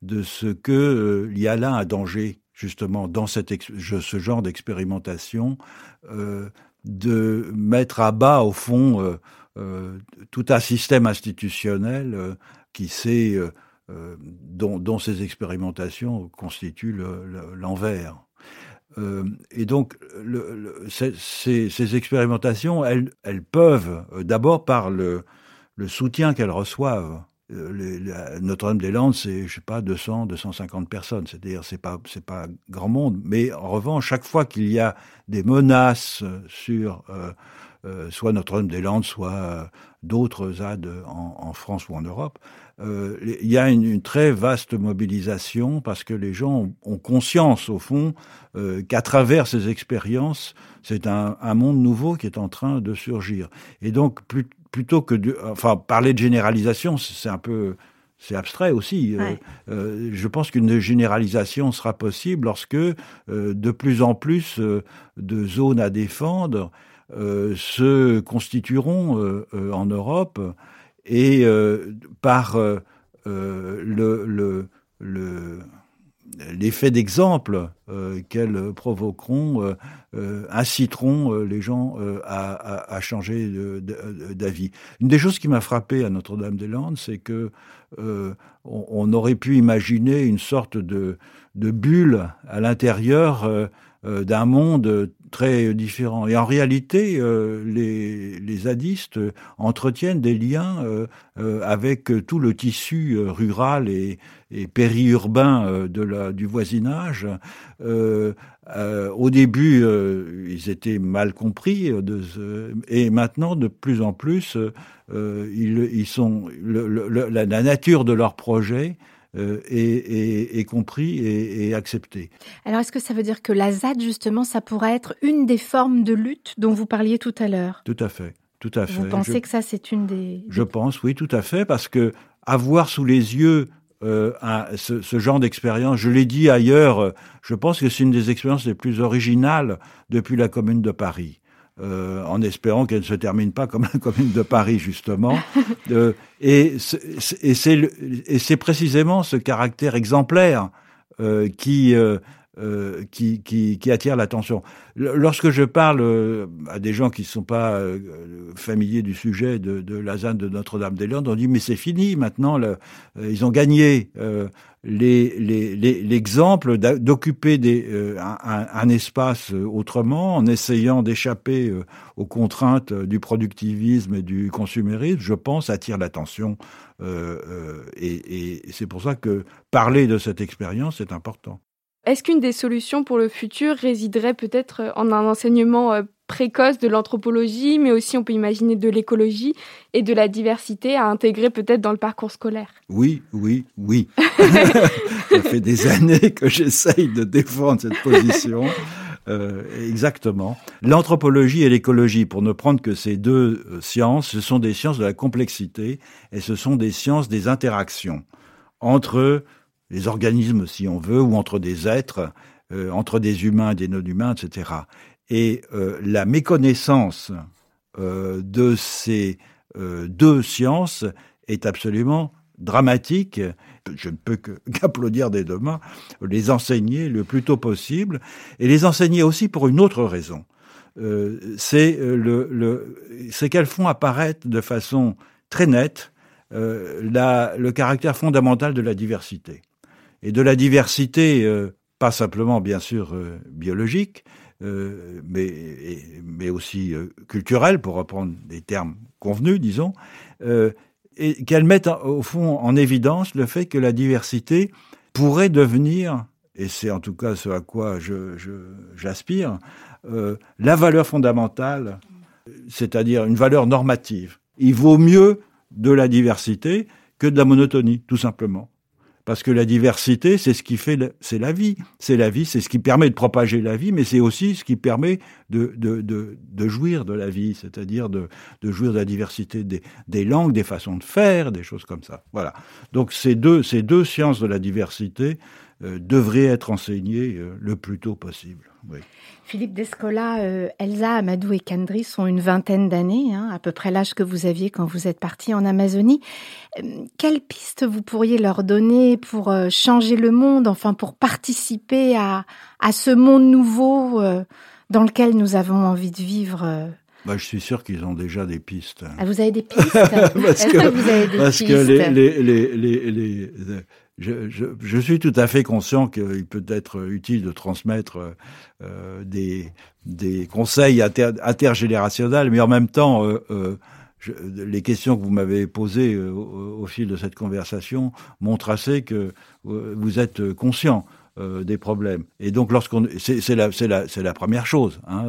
de ce qu'il euh, y a là un danger, justement, dans ce genre d'expérimentation, euh, de mettre à bas, au fond, tout un système institutionnel qui sait, dont, ces expérimentations constituent l'envers. et donc, ces, expérimentations, elles, peuvent, d'abord par le, soutien qu'elles reçoivent. Euh, Notre-Dame-des-Landes, c'est, je sais pas, 200, 250 personnes. C'est-à-dire, c'est pas, c'est pas grand monde. Mais en revanche, chaque fois qu'il y a des menaces sur euh, euh, soit Notre-Dame-des-Landes, soit d'autres ZAD en, France ou en Europe, il y a une, très vaste mobilisation parce que les gens ont, conscience, au fond, qu'à travers ces expériences, c'est un, un, monde nouveau qui est en train de surgir. Et donc, plus, plutôt que de, enfin, parler de généralisation, c'est un peu, c'est abstrait aussi. Euh, euh, je pense qu'une généralisation sera possible lorsque euh, de plus en plus de zones à défendre se constitueront en Europe et par le, le, le l'effet d'exemple euh, qu'elles provoqueront euh, euh, inciteront les gens à, changer d'avis. Une des choses qui m'a frappé à Notre-Dame-des-Landes, c'est que on, aurait pu imaginer une sorte de, de bulle à l'intérieur d'un monde très différents. Et en réalité, euh, les, les, zadistes entretiennent des liens euh, euh, avec tout le tissu rural et, et périurbain de la, du voisinage. au début, ils étaient mal compris, et maintenant, de plus en plus, ils, ils, sont la, nature de leur projet euh, est, compris et, accepté. Alors, est-ce que ça veut dire que la ZAD, justement, ça pourrait être une des formes de lutte dont vous parliez tout à l'heure? Tout à fait. Tout à fait. Vous pensez que ça, c'est une des... Je pense, oui, tout à fait, parce que avoir sous les yeux euh, ce, ce, genre d'expérience, je l'ai dit ailleurs, euh, je pense que c'est une des expériences les plus originales depuis la Commune de Paris. Euh, en espérant qu'elle ne se termine pas comme la commune de Paris, justement. Euh, et c'est précisément ce caractère exemplaire euh, qui, qui, qui, attire l'attention. Lorsque je parle à des gens qui ne sont pas familiers du sujet de, de la ZAN de Notre-Dame-des-Landes, on dit mais c'est fini maintenant, ils ont gagné l'exemple d'occuper euh, un, espace euh, autrement en essayant d'échapper euh, aux contraintes du productivisme et du consumérisme, je pense, attire l'attention. et c'est pour ça que parler de cette expérience est important. Est-ce qu'une des solutions pour le futur résiderait peut-être en un enseignement précoce de l'anthropologie, mais aussi on peut imaginer de l'écologie et de la diversité à intégrer peut-être dans le parcours scolaire? Oui, oui, oui. Ça fait des années que j'essaye de défendre cette position. Euh, exactement. L'anthropologie et l'écologie, pour ne prendre que ces deux euh, sciences, ce sont des sciences de la complexité et ce sont des sciences des interactions entre les organismes, si on veut, ou entre des êtres, euh, entre des humains et des non-humains, etc. Et la méconnaissance de ces deux sciences est absolument dramatique je ne peux qu'applaudir des deux mains, les enseigner le plus tôt possible, et les enseigner aussi pour une autre raison. Euh, c'est euh, le, le c'est qu'elles font apparaître de façon très nette euh, le caractère fondamental de la diversité. Et de la diversité, euh, pas simplement bien sûr euh, biologique, mais, mais aussi culturelle, pour reprendre des termes convenus, disons, et qu'elles mettent au fond en évidence le fait que la diversité pourrait devenir, et c'est en tout cas ce à quoi j'aspire, je, euh, la valeur fondamentale, c'est-à-dire une valeur normative. Il vaut mieux de la diversité que de la monotonie, tout simplement. Parce que la diversité, c'est ce qui fait, c'est la vie. C'est la vie, c'est ce qui permet de propager la vie, mais c'est aussi ce qui permet de, jouir de la vie, c'est-à-dire de, jouir de la diversité des, langues, des façons de faire, des choses comme ça. Voilà. Donc ces deux sciences de la diversité euh, devraient être enseignées euh, le plus tôt possible. Oui. Philippe Descola, euh, Elsa, Amadou et Kandri sont une vingtaine d'années, hein, à peu près l'âge que vous aviez quand vous êtes parti en Amazonie. Euh, quelles pistes vous pourriez leur donner pour euh, changer le monde, enfin pour participer à, à ce monde nouveau dans lequel nous avons envie de vivre bah, je suis sûr qu'ils ont déjà des pistes. Ah, vous avez des pistes? Que, que, vous avez des parce pistes que les, les, les, les je, je, je, suis tout à fait conscient qu'il peut être utile de transmettre euh, des, des conseils inter, intergénérationnels, mais en même temps, euh, euh, je, les questions que vous m'avez posées euh, au, fil de cette conversation montrent assez que euh, vous êtes conscient euh, des problèmes. Et donc, lorsqu'on, c'est la, la, la première chose. Hein,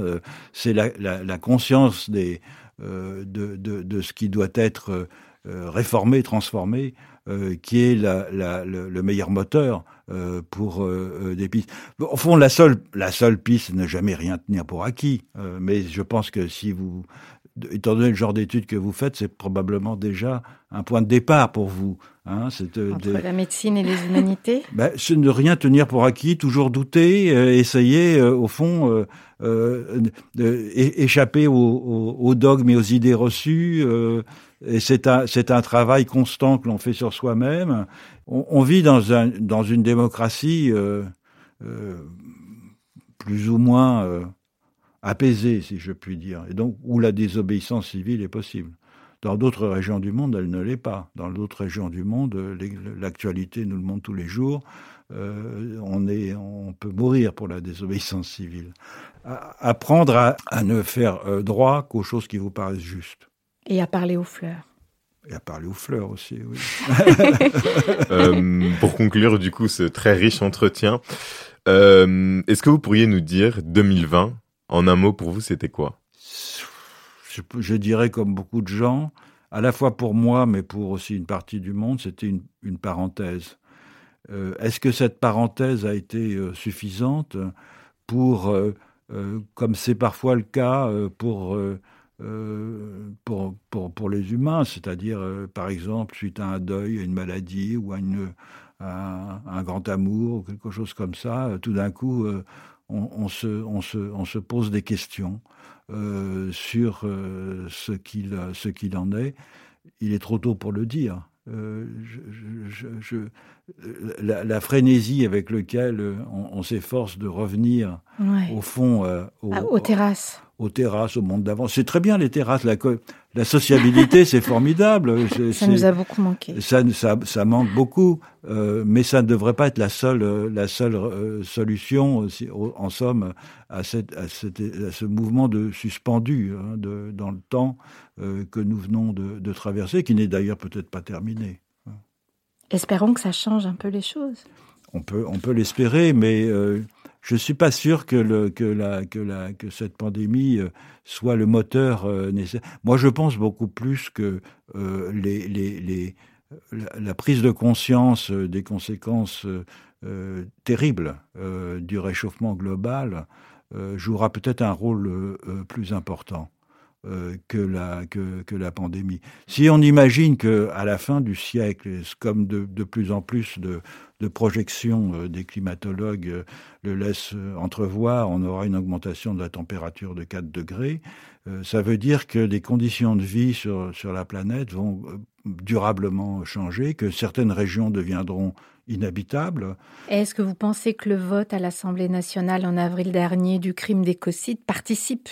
c'est la, la, conscience des, de, de, de, ce qui doit être réformé, transformé euh, qui est la, la, le, le, meilleur moteur euh, pour euh, des pistes. Au fond, la seule, la seule piste, ne jamais rien tenir pour acquis. Mais je pense que si vous, étant donné le genre d'études que vous faites, c'est probablement déjà un point de départ pour vous. Hein, Entre de, la médecine et les humanités? Ben, C'est ne rien tenir pour acquis, toujours douter, essayer, au fond, échapper aux, dogmes et aux idées reçues, et c'est un, travail constant que l'on fait sur soi-même. On, vit dans, un, dans une démocratie euh, euh, plus ou moins euh, apaisée, si je puis dire, et donc où la désobéissance civile est possible. Dans d'autres régions du monde, elle ne l'est pas. Dans d'autres régions du monde, l'actualité nous le montre tous les jours. Euh, on, est, on peut mourir pour la désobéissance civile. Apprendre à, à ne faire euh, droit qu'aux choses qui vous paraissent justes. Et à parler aux fleurs. Et à parler aux fleurs aussi, oui. euh, pour conclure, du coup, ce très riche entretien, euh, est-ce que vous pourriez nous dire 2020, en un mot, pour vous, c'était quoi? Je, je, dirais, comme beaucoup de gens, à la fois pour moi, mais pour aussi une partie du monde, c'était une, une, parenthèse. Euh, Est-ce que cette parenthèse a été euh, suffisante pour, euh, comme c'est parfois le cas, pour les humains, c'est-à-dire, par exemple, suite à un deuil, à une maladie ou à, une, un grand amour ou quelque chose comme ça, tout d'un coup, on, se, on, se, pose des questions sur ce qu'il ce qu'il en est. Il est trop tôt pour le dire. Euh, je, je, je, la, la, frénésie avec laquelle on, on s'efforce de revenir ouais. au fond euh, au, ah, aux terrasses aux terrasses au monde d'avant. C'est très bien les terrasses. La, la sociabilité c'est formidable. Ça nous a beaucoup manqué. Ça, ça, ça manque beaucoup euh, mais ça ne devrait pas être la seule la seule euh, solution en somme à, cette, à, cette, à ce mouvement de suspendu hein, de, dans le temps euh, que nous venons de, de traverser qui n'est d'ailleurs peut-être pas terminé. Espérons que ça change un peu les choses. On peut, on peut l'espérer, mais euh, je suis pas sûr que, que, la, que, la, que cette pandémie euh, soit le moteur euh, nécessaire. Moi, je pense beaucoup plus que euh, la, prise de conscience des conséquences terribles du réchauffement global jouera peut-être un rôle plus important. que, la, que, que, la pandémie. Si on imagine que à la fin du siècle, comme de, de plus en plus de, de projections des climatologues le laissent entrevoir, on aura une augmentation de la température de 4 degrés, ça veut dire que les conditions de vie sur, sur la planète vont durablement changer, que certaines régions deviendront inhabitables. Est-ce que vous pensez que le vote à l'Assemblée nationale en avril dernier du crime d'écocide participe?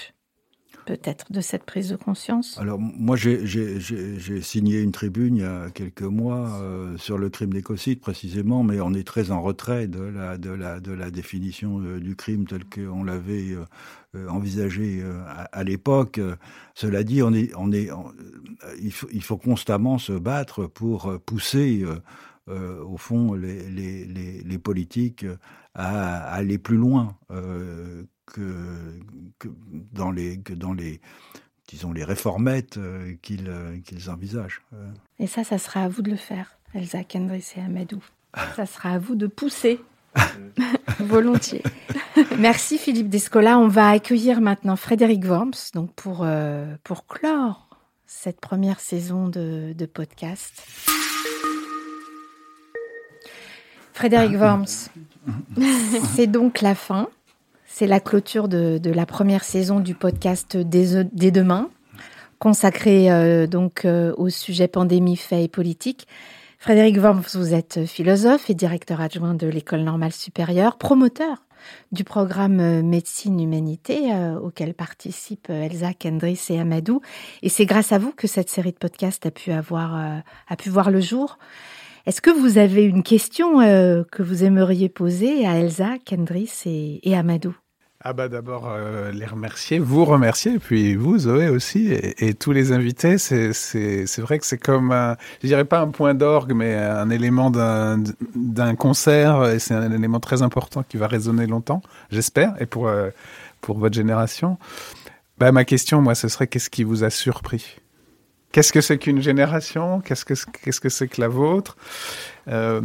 Peut-être de cette prise de conscience? Alors moi j'ai signé une tribune il y a quelques mois euh, sur le crime d'écocide précisément, mais on est très en retrait de la, définition euh, du crime tel qu'on l'avait euh, envisagé à, l'époque. Cela dit, on est, est, il, faut, constamment se battre pour pousser au fond les politiques à, aller plus loin que, dans les, que dans les, disons, les réformettes euh, euh, qu'ils envisagent. Euh. Et ça, ça sera à vous de le faire, Elsa Kendris et Amadou. ça sera à vous de pousser. Volontiers. Merci Philippe Descola. On va accueillir maintenant Frédéric Worms donc pour, pour clore cette première saison de, de podcast. Frédéric Worms, c'est donc la fin. C'est la clôture de, la première saison du podcast Dès, demain, consacré euh, donc euh, au sujet pandémie, faits et politique. Frédéric Worms, vous êtes philosophe et directeur adjoint de l'École normale supérieure, promoteur du programme euh, Médecine Humanité auquel participent Elsa, Kendris et Amadou. Et c'est grâce à vous que cette série de podcasts a pu avoir a pu voir le jour. Est-ce que vous avez une question que vous aimeriez poser à Elsa, Kendris et Amadou? Ah bah d'abord euh, les remercier, vous remercier, puis vous Zoé aussi, et, tous les invités. C'est c'est vrai que c'est comme, un, je dirais pas un point d'orgue, mais un élément d'un concert, et c'est un élément très important qui va résonner longtemps, j'espère, et pour euh, pour votre génération. Bah ma question, moi, ce serait qu'est-ce qui vous a surpris? Qu'est-ce que c'est qu'une génération? Qu'est-ce que c'est que la vôtre? Euh,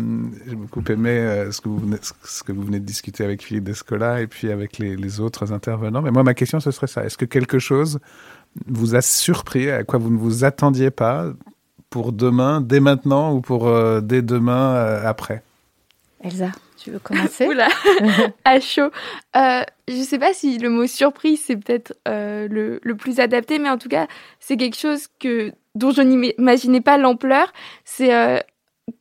J'ai beaucoup aimé euh, ce, que vous venez, de discuter avec Philippe Descola et puis avec les, autres intervenants. Mais moi, ma question, ce serait ça. Est-ce que quelque chose vous a surpris, à quoi vous ne vous attendiez pas pour demain, dès maintenant ou pour euh, dès demain après? Elsa tu veux commencer Oula, à chaud. Euh, je ne sais pas si le mot surprise c'est peut-être euh, le, le, plus adapté, mais en tout cas, c'est quelque chose que dont je n'imaginais pas l'ampleur. C'est euh,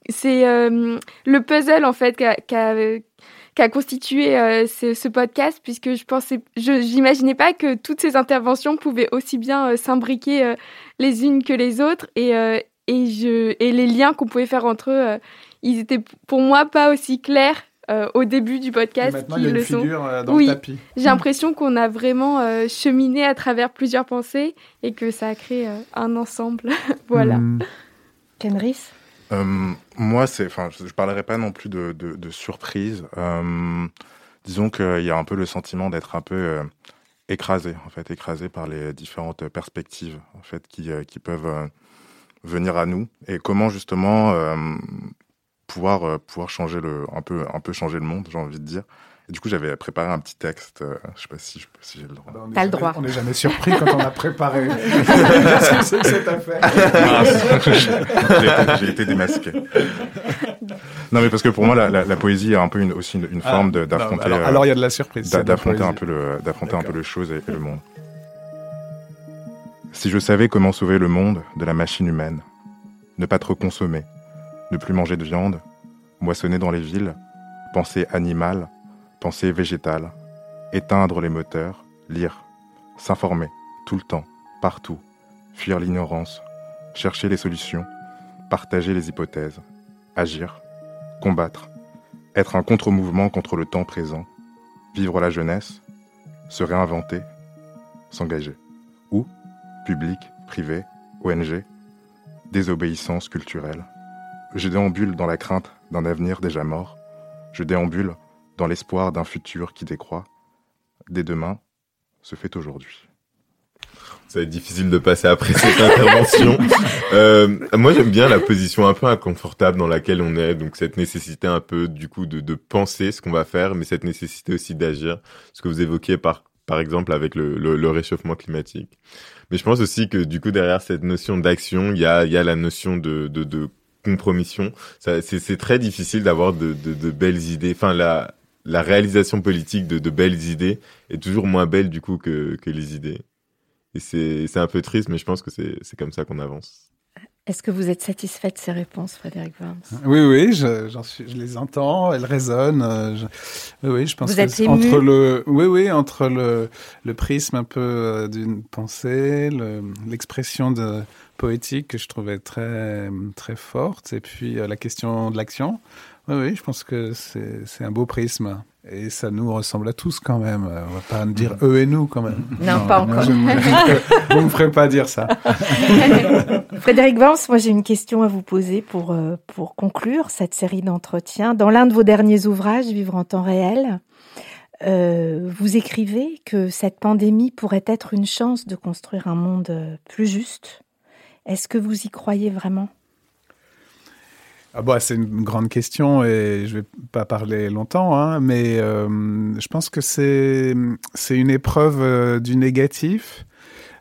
c'est le puzzle en fait qu'a qu constitué ce, ce, podcast, puisque je pensais, je n'imaginais pas que toutes ces interventions pouvaient aussi bien s'imbriquer les unes que les autres, et et je et les liens qu'on pouvait faire entre eux, ils étaient pour moi pas aussi clairs euh, au début du podcast. maintenant, il y a une figure euh, dans oui, le. J'ai l'impression qu'on a vraiment euh, cheminé à travers plusieurs pensées et que ça a créé un ensemble. voilà. Mm. Kenris Moi, c'est, enfin, je ne parlerai pas non plus de, de, de surprise. disons qu'il y a un peu le sentiment d'être un peu écrasé, en fait, écrasé par les différentes perspectives, en fait, qui, qui peuvent venir à nous et comment justement pouvoir euh, pouvoir changer le un peu un peu changer le monde, j'ai envie de dire. Et du coup, j'avais préparé un petit texte. Euh, je sais pas si, je, si j'ai le droit. Ah bah, T'as le droit. On n'est jamais surpris quand on a préparé cette affaire. j'ai été démasqué. Non, mais parce que pour moi, la, la, la poésie a un peu une, aussi une, une ah, forme d'affronter. Alors, alors, il y a de la surprise. D'affronter un peu le d'affronter un peu les choses et, et le monde. Si je savais comment sauver le monde de la machine humaine, ne pas trop consommer, ne plus manger de viande, moissonner dans les villes, penser animale, penser végétale, éteindre les moteurs, lire, s'informer, tout le temps, partout, fuir l'ignorance, chercher les solutions, partager les hypothèses, agir, combattre, être un contre-mouvement contre le temps présent, vivre la jeunesse, se réinventer, s'engager. Ou, public, privé, ONG, désobéissance culturelle. Je déambule dans la crainte d'un avenir déjà mort. Je déambule dans l'espoir d'un futur qui décroît. Dès demain, se fait aujourd'hui. Ça va être difficile de passer après cette intervention. Euh, moi, j'aime bien la position un peu inconfortable dans laquelle on est, donc cette nécessité un peu du coup de, de penser ce qu'on va faire, mais cette nécessité aussi d'agir. Ce que vous évoquiez par par exemple avec le, le, le, réchauffement climatique. Mais je pense aussi que du coup derrière cette notion d'action, il y a, il y a la notion de, de, de compromission. C'est très difficile d'avoir de, de, de, belles idées. Enfin, la, la réalisation politique de, de belles idées est toujours moins belle du coup que, que les idées. Et c'est un peu triste, mais je pense que c'est comme ça qu'on avance. Est-ce que vous êtes satisfait de ces réponses, Frédéric Worms? Oui, oui, je, suis, je, les entends, elles résonnent. Euh, je, oui, je pense vous êtes entre le, oui, oui, entre le, le prisme un peu euh, d'une pensée, l'expression de poétique que je trouvais très très forte, et puis euh, la question de l'action. Oui, oui, je pense que c'est un beau prisme. Et ça nous ressemble à tous quand même. On va pas dire eux et nous quand même. Non, pas encore. vous ne me ferez pas dire ça. Frédéric Vance, moi j'ai une question à vous poser pour, euh, pour conclure cette série d'entretiens. Dans l'un de vos derniers ouvrages, Vivre en temps réel, euh, vous écrivez que cette pandémie pourrait être une chance de construire un monde plus juste. Est-ce que vous y croyez vraiment? Ah bah, c'est une grande question et je vais pas parler longtemps, hein, mais euh, je pense que c'est une épreuve euh, du négatif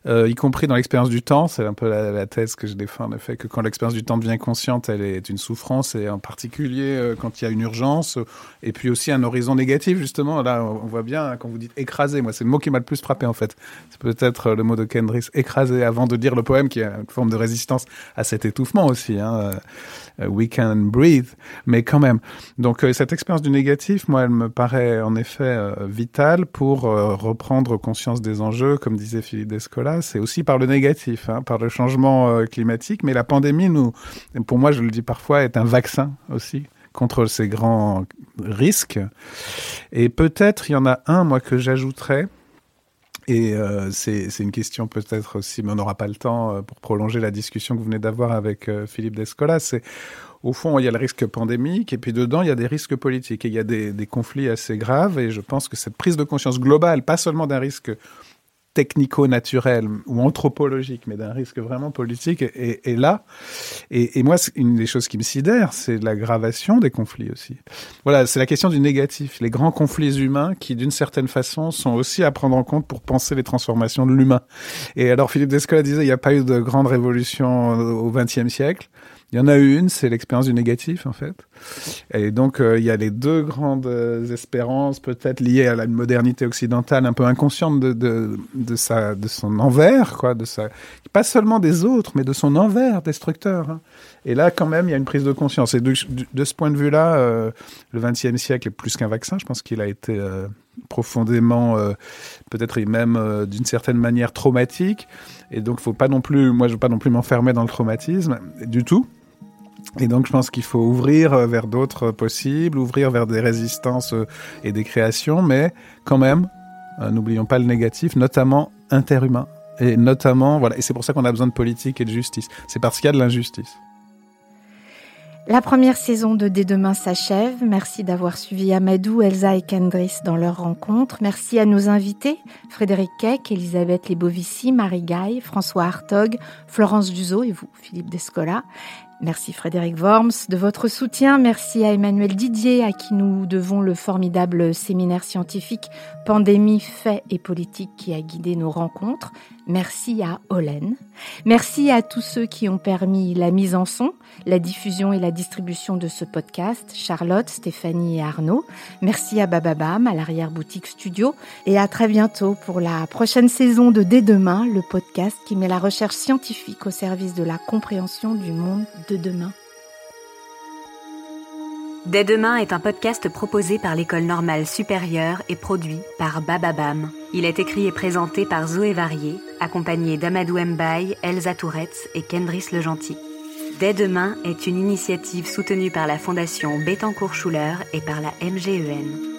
euh, y compris dans l'expérience du temps. C'est un peu la, thèse que je défends, le fait que quand l'expérience du temps devient consciente, elle est une souffrance, et en particulier euh, quand il y a une urgence, et puis aussi un horizon négatif, justement. Là, on voit bien, hein, quand vous dites écraser, moi, c'est le mot qui m'a le plus frappé, en fait. C'est peut-être le mot de Kendrick, écraser, avant de dire le poème, qui est une forme de résistance à cet étouffement aussi. Hein. Euh, we can breathe, mais quand même. Donc, cette expérience du négatif, moi, elle me paraît en effet vitale pour reprendre conscience des enjeux, comme disait Philippe Descola c'est aussi par le négatif, hein, par le changement euh, climatique. Mais la pandémie, pour moi, je le dis parfois, est un vaccin aussi contre ces grands risques. Et peut-être, il y en a un, moi, que j'ajouterais. Et euh, c'est une question peut-être aussi, mais on n'aura pas le temps euh, pour prolonger la discussion que vous venez d'avoir avec Philippe Descola. C'est au fond, il y a le risque pandémique, et puis dedans, il y a des risques politiques, et il y a des conflits assez graves, et je pense que cette prise de conscience globale, pas seulement d'un risque technico-naturel ou anthropologique, mais d'un risque vraiment politique, est, là. Et, et, moi, une des choses qui me sidère, c'est l'aggravation des conflits aussi. Voilà, c'est la question du négatif, les grands conflits humains qui, d'une certaine façon, sont aussi à prendre en compte pour penser les transformations de l'humain. Et alors, Philippe Descola disait, il n'y a pas eu de grande révolution au XXe siècle. Il y en a une, c'est l'expérience du négatif, en fait. Et donc, euh, il y a les deux grandes euh, espérances, peut-être liées à la modernité occidentale, un peu inconsciente de, de, sa, de son envers, quoi, de sa, pas seulement des autres, mais de son envers destructeur. Hein. Et là, quand même, il y a une prise de conscience. Et de, ce point de vue-là, euh, le XXe siècle est plus qu'un vaccin. Je pense qu'il a été profondément, peut-être même d'une certaine manière traumatique. Et donc, faut pas non plus, moi, je veux pas non plus m'enfermer dans le traumatisme du tout. Et donc, je pense qu'il faut ouvrir euh, vers d'autres possibles, ouvrir vers des résistances euh, et des créations, mais quand même, euh, n'oublions pas le négatif, notamment interhumain. Et notamment, voilà, et c'est pour ça qu'on a besoin de politique et de justice. C'est parce qu'il y a de l'injustice. La première saison de Dès demain s'achève. Merci d'avoir suivi Amadou, Elsa et Kendris dans leur rencontre. Merci à nos invités, Frédéric Keck, Elisabeth Lebovici, Marie Gaille, François Hartog, Florence Duzot et vous, Philippe Descola. Merci Frédéric Worms de votre soutien. Merci à Emmanuel Didier à qui nous devons le formidable séminaire scientifique Pandémie, faits et politique qui a guidé nos rencontres. Merci à Olen. Merci à tous ceux qui ont permis la mise en son, la diffusion et la distribution de ce podcast, Charlotte, Stéphanie et Arnaud. Merci à Bababam, à l'arrière-boutique studio. Et à très bientôt pour la prochaine saison de Dès demain, le podcast qui met la recherche scientifique au service de la compréhension du monde de demain. Dès demain est un podcast proposé par l'École normale supérieure et produit par Bababam. Il est écrit et présenté par Zoé Varier, accompagné d'Amadou Mbaye, Elsa Touretz et Kendris Le Gentil. Dès demain est une initiative soutenue par la Fondation Bettencourt Schuller et par la MGEN.